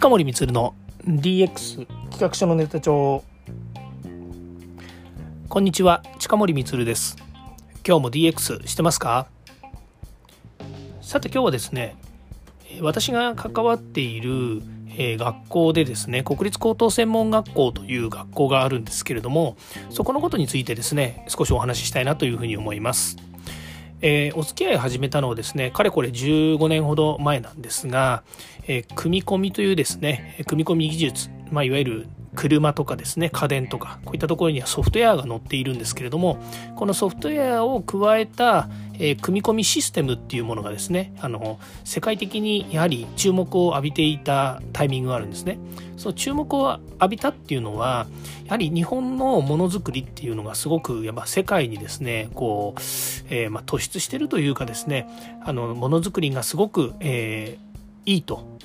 近森光の DX 企画書のネタ帳。こんにちは近森光です。今日も DX してますか？さて今日はですね私が関わっている学校でですね国立高等専門学校という学校があるんですけれどもそこのことについてですね少しお話ししたいなというふうに思います。えー、お付き合いを始めたのはですねかれこれ15年ほど前なんですが、えー、組み込みというですね組み込み技術、まあ、いわゆる車とかですね家電とかこういったところにはソフトウェアが載っているんですけれどもこのソフトウェアを加えた、えー、組み込みシステムっていうものがですねあの世界的にやはり注目を浴びていたタイミングがあるんですね。その注目を浴びたっていうのはやはり日本のものづくりっていうのがすごくやっぱ世界にですねこう、えー、まあ、突出してるというかですねあのものづくりがすごく、えー、いいと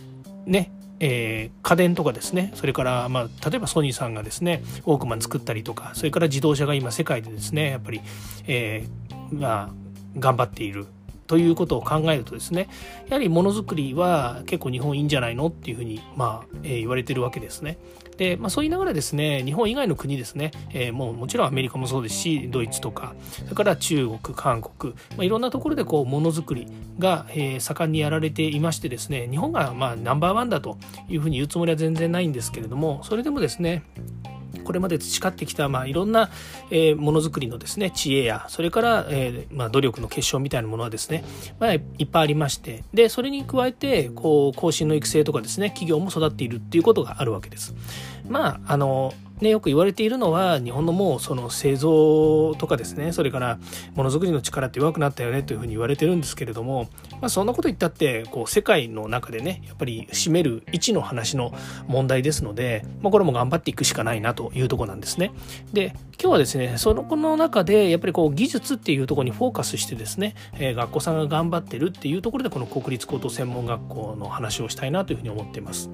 ねえー、家電とかですねそれから、まあ、例えばソニーさんがですねウォークマン作ったりとかそれから自動車が今世界でですねやっぱり、えー、まあ、頑張っているということを考えるとですねやはりものづくりは結構日本いいんじゃないのっていうふうに、まあえー、言われてるわけですね。で、まあ、そう言いながらですね日本以外の国ですね、えー、もうもちろんアメリカもそうですしドイツとかそれから中国韓国、まあ、いろんなところでこうものづくりが、えー、盛んにやられていましてですね日本がまあナンバーワンだというふうに言うつもりは全然ないんですけれどもそれでもですねこれまで培ってきた、まあ、いろんな、えー、ものづくりのですね知恵やそれから、えーまあ、努力の結晶みたいなものはですね、まあ、いっぱいありましてでそれに加えてこう後進の育成とかですね企業も育っているっていうことがあるわけです。まああのね、よく言われているのは日本のもうその製造とかですねそれからものづくりの力って弱くなったよねというふうに言われてるんですけれども、まあ、そんなこと言ったってこう世界の中でねやっぱり占める位置の話の問題ですので、まあ、これも頑張っていくしかないなというとこなんですね。で今日はですねそのこの中でやっぱりこう技術っていうところにフォーカスしてですね、えー、学校さんが頑張ってるっていうところでこの国立高等専門学校の話をしたいなというふうに思っています。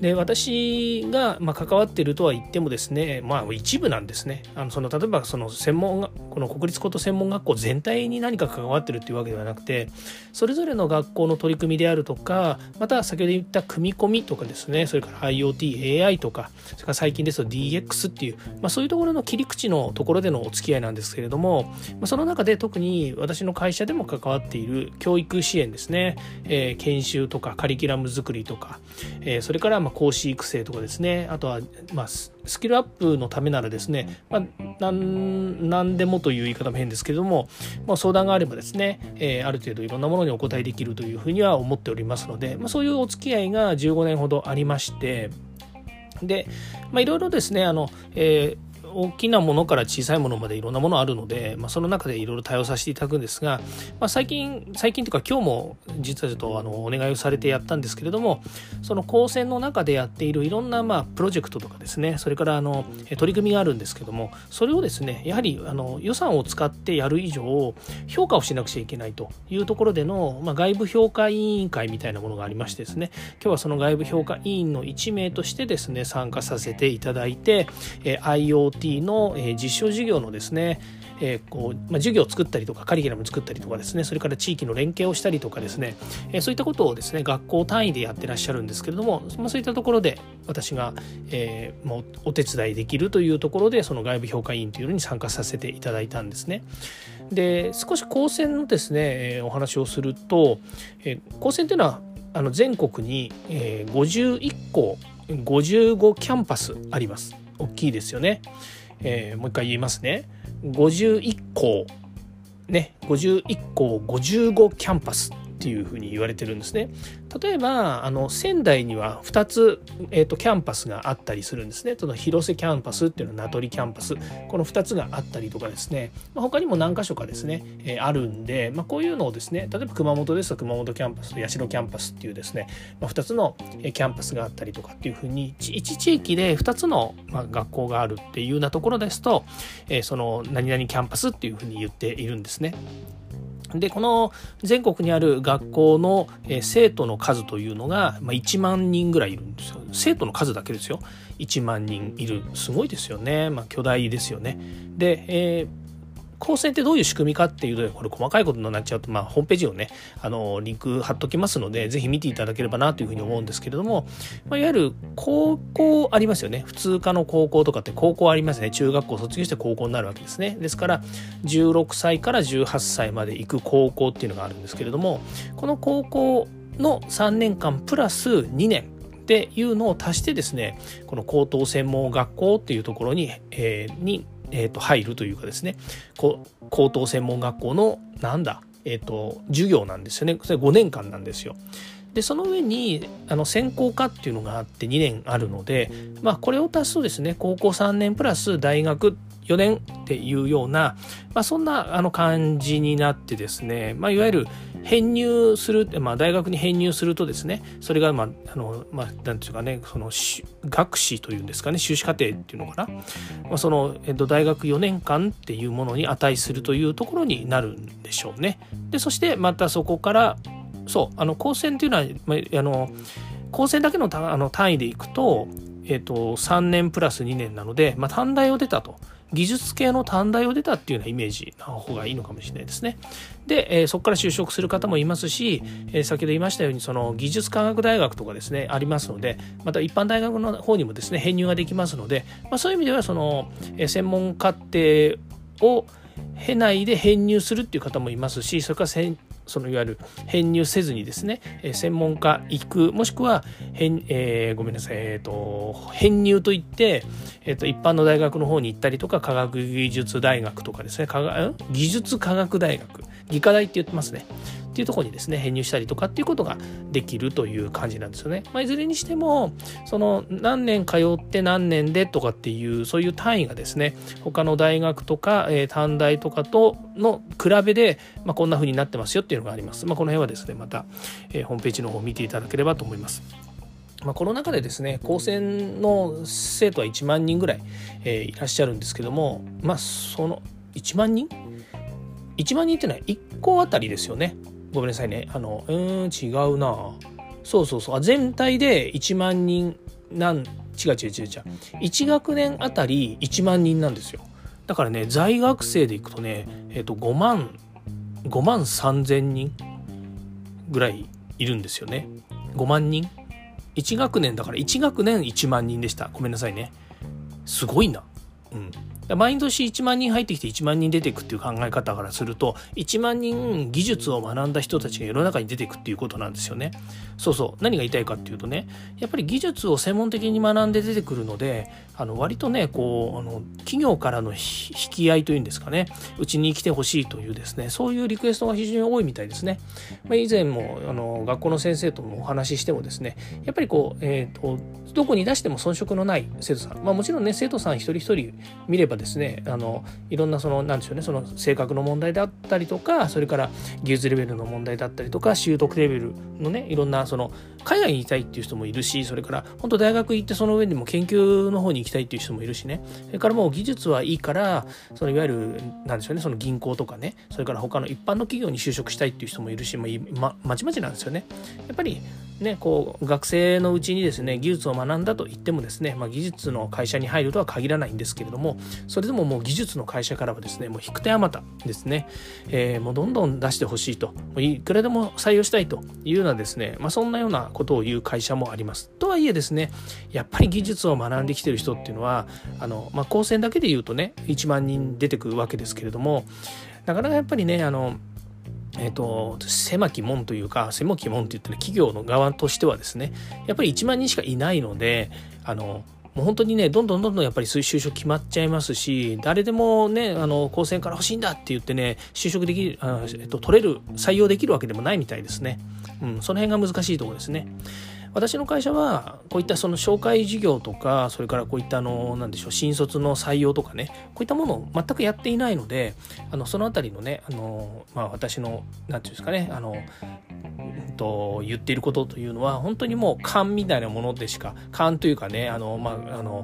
で私がま関わっているとは言ってもですねまあ一部なんですね。あのその例えばその専門この国立高等専門学校全体に何か関わってるっていうわけではなくてそれぞれの学校の取り組みであるとかまた先ほど言った組み込みとかですねそれから IoTAI とかそれから最近ですと DX っていう、まあ、そういうところの切り口のところでのお付き合いなんですけれども、まあ、その中で特に私の会社でも関わっている教育支援ですね、えー、研修とかカリキュラム作りとか、えー、それからまあ講師育成とかですね。あとは、まあ、スキルアップのためならですね、まあ、何でもという言い方も変ですけれども、まあ、相談があればですね、えー、ある程度いろんなものにお答えできるというふうには思っておりますので、まあ、そういうお付き合いが15年ほどありましてで、まあ、いろいろですねあの、えー大きなものから小さいものまでいろんなものあるので、まあ、その中でいろいろ対応させていただくんですが、まあ、最近最近というか今日も実はちょっとあのお願いをされてやったんですけれどもその高専の中でやっているいろんなまあプロジェクトとかですねそれからあの取り組みがあるんですけどもそれをですねやはりあの予算を使ってやる以上評価をしなくちゃいけないというところでの、まあ、外部評価委員会みたいなものがありましてですね今日はその外部評価委員の1名としてですね参加させていただいて、え IoT t の、え実証事業のですねえ、こうまあ、授業を作ったりとかカリキュラム作ったりとかですねそれから地域の連携をしたりとかですね、え、そういったことをですね学校単位でやってらっしゃるんですけれども、まあ、そういったところで私が、えー、もうお手伝いできるというところでその外部評価委員というのに参加させていただいたんですね。で少し高専のですね、えお話をすると、え高専というのはあの全国に、え51校55キャンパスあります。大きいですよね。えー、もう一回言いますね。51校ね。51校55キャンパス。っていうふうに言われてるんですね。例えばあの仙台には2つ、えーと、キャンパスがあったりするんですね。その広瀬キャンパスっていうのは名取キャンパスこの2つがあったりとかですね、まあ、他にも何箇所かですね、えー、あるんで、まあ、こういうのをですね例えば熊本ですと熊本キャンパスと八代キャンパスっていうですね、まあ、2つのキャンパスがあったりとかっていうふうに1地域で2つの、ま、学校があるっていうようなところですと、えー、その何々キャンパスっていうふうに言っているんですね。でこの全国にある学校の、生徒の数というのが、1万人ぐらいいるんですよ。生徒の数だけですよ。1万人いる。すごいですよね、まあ、巨大ですよね。で、えー高専ってどういう仕組みかっていうとこれ細かいことになっちゃうと、まあ、ホームページをねあのリンク貼っときますのでぜひ見ていただければなというふうに思うんですけれども、まあ、いわゆる高校ありますよね。普通科の高校とかって高校ありますね。中学校卒業して高校になるわけですね。ですから16歳から18歳まで行く高校っていうのがあるんですけれどもこの高校の3年間プラス2年っていうのを足してですねこの高等専門学校っていうところに,、えー、にえー、と入るというかですね高等専門学校のなんだ、えーと、授業なんですよねそれ5年間なんですよ。でその上にあの専攻科っていうのがあって2年あるので、まあ、これを足すとですね高校3年プラス大学4年っていうような、まあ、そんなあの感じになってですね、まあ、いわゆる編入する、まあ、大学に編入するとですねそれがまああのまあなんていうかねその学士というんですかね修士課程っていうのかな、まあ、その、えっと、大学4年間っていうものに値するというところになるんでしょうね。でそしてまたそこからそうあの高専っていうのは、まあ、あの高専だけのあの単位でいくと,、えっと3年プラス2年なので、まあ、短大を出たと。技術系の短大を出たっていうようなイメージの方がいいのかもしれないですね。で、えー、そこから就職する方もいますし、えー、先ほど言いましたようにその技術科学大学とかですねありますのでまた一般大学の方にもですね編入ができますので、まあ、そういう意味ではその、えー、専門課程を経ないで編入するっていう方もいますしそれからそのいわゆる編入せずにですね、え専門家行くもしくは編、えー、ごめんなさい、えーと、編入といって、えーと、一般の大学の方に行ったりとか科学技術大学とかですね技術科学大学技科大って言ってますね。っていうところにですね編入したりとかっていうことができるという感じなんですよね。まあ、いずれにしてもその何年通って何年でとかっていうそういう単位がですね他の大学とか、えー、短大とかとの比べで、まあ、こんな風になってますよっていうのがあります。まあ、この辺はですねまた、えー、ホームページの方を見ていただければと思います。まあ、この中でですね高専の生徒は1万人ぐらい、えー、いらっしゃるんですけどもまあその1万人 ?1 万人っていうのは1校あたりですよね。ごめんなさいね。あの、うん、違うな。そうそうそうあ。全体で1万人なん、違う違う違う違う。1学年あたり1万人なんですよ。だからね、在学生でいくとね、えっ、ー、と、5万、5万3千人ぐらいいるんですよね。5万人 ?1 学年だから1学年1万人でした。ごめんなさいね。すごいな。うん。毎年1万人入ってきて1万人出ていくっていう考え方からすると1万人技術を学んだ人たちが世の中に出ていくっていうことなんですよね。そうそう何が言いたいかっていうとねやっぱり技術を専門的に学んで出てくるのであの割とねこうあの企業からの引き合いというんですかねうちに来てほしいというですねそういうリクエストが非常に多いみたいですね。まあ、以前もあの学校の先生ともお話ししてもですねやっぱりこう、えーと、どこに出しても遜色のない生徒さん、まあ、もちろんね生徒さん一人一人見ればですねあのいろんなそのなんでしょうねその性格の問題であったりとかそれから技術レベルの問題だったりとか習得レベルのねいろんなその海外に行きたいっていう人もいるしそれから本当大学行ってその上でも研究の方に行きたいっていう人もいるしね。それからもう技術はいいからそのいわゆるなんでしょうねその銀行とかねそれから他の一般の企業に就職したいっていう人もいるし、ままちまちなんですよね。やっぱりねこう学生のうちにですね技術を学んだと言ってもですね、まあ、技術の会社に入るとは限らないんですけれどもそれでももう技術の会社からはですねもう引く手あまたですね、えー、もうどんどん出してほしいといくらでも採用したいというようなですね、まあ、そんなようなことを言う会社もあります。とはいえですねやっぱり技術を学んできてる人っていうのはあの、まあ、高専だけで言うとね1万人出てくるわけですけれどもなかなかやっぱりねあのえーと、狭き門というか狭き門って言ったら企業の側としてはですねやっぱり1万人しかいないのであのもう本当にねどんどんどんどんやっぱり就職決まっちゃいますし誰でもねあの高専から欲しいんだって言ってね就職できるあ、えっと、取れる採用できるわけでもないみたいですね、うん、その辺が難しいところですね。私の会社はこういったその紹介事業とかそれからこういったあの何でしょう新卒の採用とかねこういったものを全くやっていないのであのそのあたりのねあの、まあ、私の何て言うんですかねあのうんと言っていることというのは本当にもう勘みたいなものでしか勘というかねあのまああの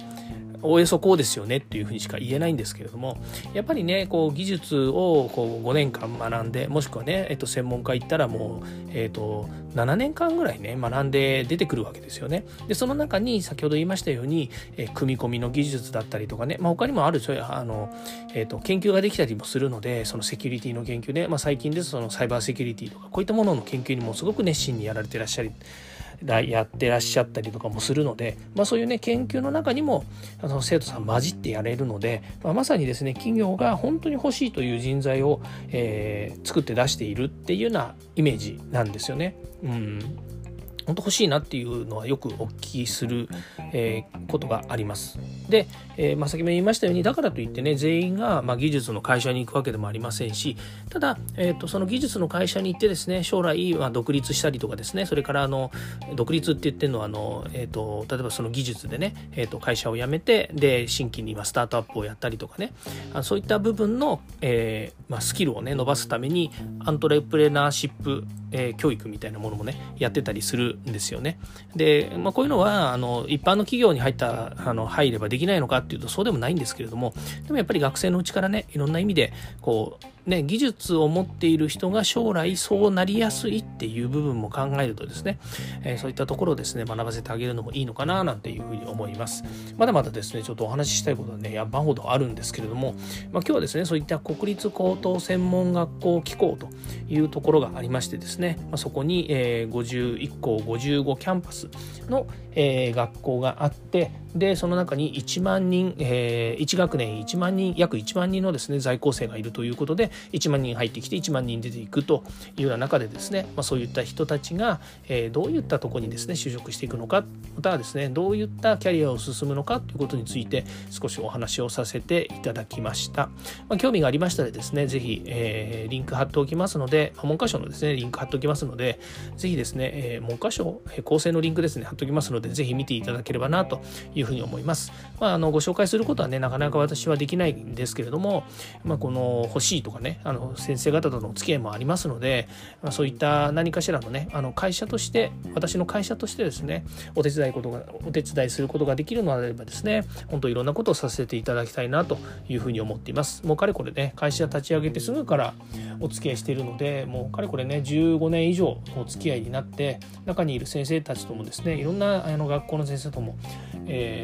おおよそこうですよねっていうふうにしか言えないんですけれどもやっぱりねこう技術をこう5年間学んでもしくはね、えっと、専門家行ったらもう、えっと、7年間ぐらいね学んで出てくるわけですよね。でその中に先ほど言いましたように、え組み込みの技術だったりとかね、まあ、他にもあるそういうあの、えっと、研究ができたりもするのでそのセキュリティの研究ね、まあ、最近ですそのサイバーセキュリティとかこういったものの研究にもすごく熱心にやられてらっしゃりやってらっしゃったりとかもするので、まあ、そういうね研究の中にもあの生徒さん混じってやれるので、まあ、まさにですね企業が本当に欲しいという人材を、えー、作って出しているっていうようなイメージなんですよね。うん本当欲しいなっていうのはよくお聞きする、えー、ことがあります。で、えー、まあ、先ほど言いましたようにだからといってね全員が、まあ、技術の会社に行くわけでもありませんしただ、えーと、その技術の会社に行ってですね将来、まあ、独立したりとかですねそれからあの独立って言ってるのはあの、えーと、例えばその技術でね、えーと、会社を辞めてで新規に今スタートアップをやったりとかねあそういった部分の、えー、まあ、スキルをね伸ばすためにアントレプレナーシップ、えー、教育みたいなものもねやってたりするんですよね。で、まあ、こういうのはあの一般の企業に入ったあの入ればできないのかっていうとそうでもないんですけれどもでもやっぱり学生のうちからねいろんな意味でこうね、技術を持っている人が将来そうなりやすいっていう部分も考えるとですね、えー、そういったところをですね、学ばせてあげるのもいいのかななんていうふうに思います。まだまだですね、ちょっとお話ししたいことはね、山ほどあるんですけれども、まあ、今日はですね、そういった国立高等専門学校機構というところがありましてですね、まあ、そこに、えー、51校55キャンパスの、えー、学校があって、でその中に1万人、えー、1学年1万人約1万人のですね在校生がいるということで1万人入ってきて1万人出ていくというような中でですね、まあ、そういった人たちが、えー、どういったとこにですね就職していくのかまたはですねどういったキャリアを進むのかということについて少しお話をさせていただきました、まあ、興味がありましたらですね是非、えー、リンク貼っておきますので、文科省のですねリンク貼っておきますので是非ですね、えー、文科省構成のリンクですね貼っておきますので是非見ていただければなというふうに思います。まあ、あのご紹介することはねなかなか私はできないんですけれども、まあ、この欲しいとかねあの先生方とのお付き合いもありますので、まあ、そういった何かしらのねあの会社として私の会社としてですねお手伝いことがお手伝いすることができるのであればですね本当いろんなことをさせていただきたいなというふうに思っていますもうかれこれね会社立ち上げてすぐからお付き合いしているのでもうかれこれね15年以上お付き合いになって中にいる先生たちともですねいろんなあの学校の先生とも、えー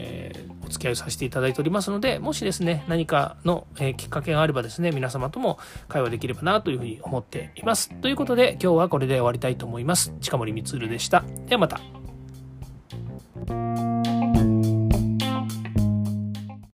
お付き合いをさせていただいておりますので、もしですね、何かの、えきっかけがあればですね、皆様とも会話できればなというふうに思っています。ということで、今日はこれで終わりたいと思います。近森光でした。ではまた。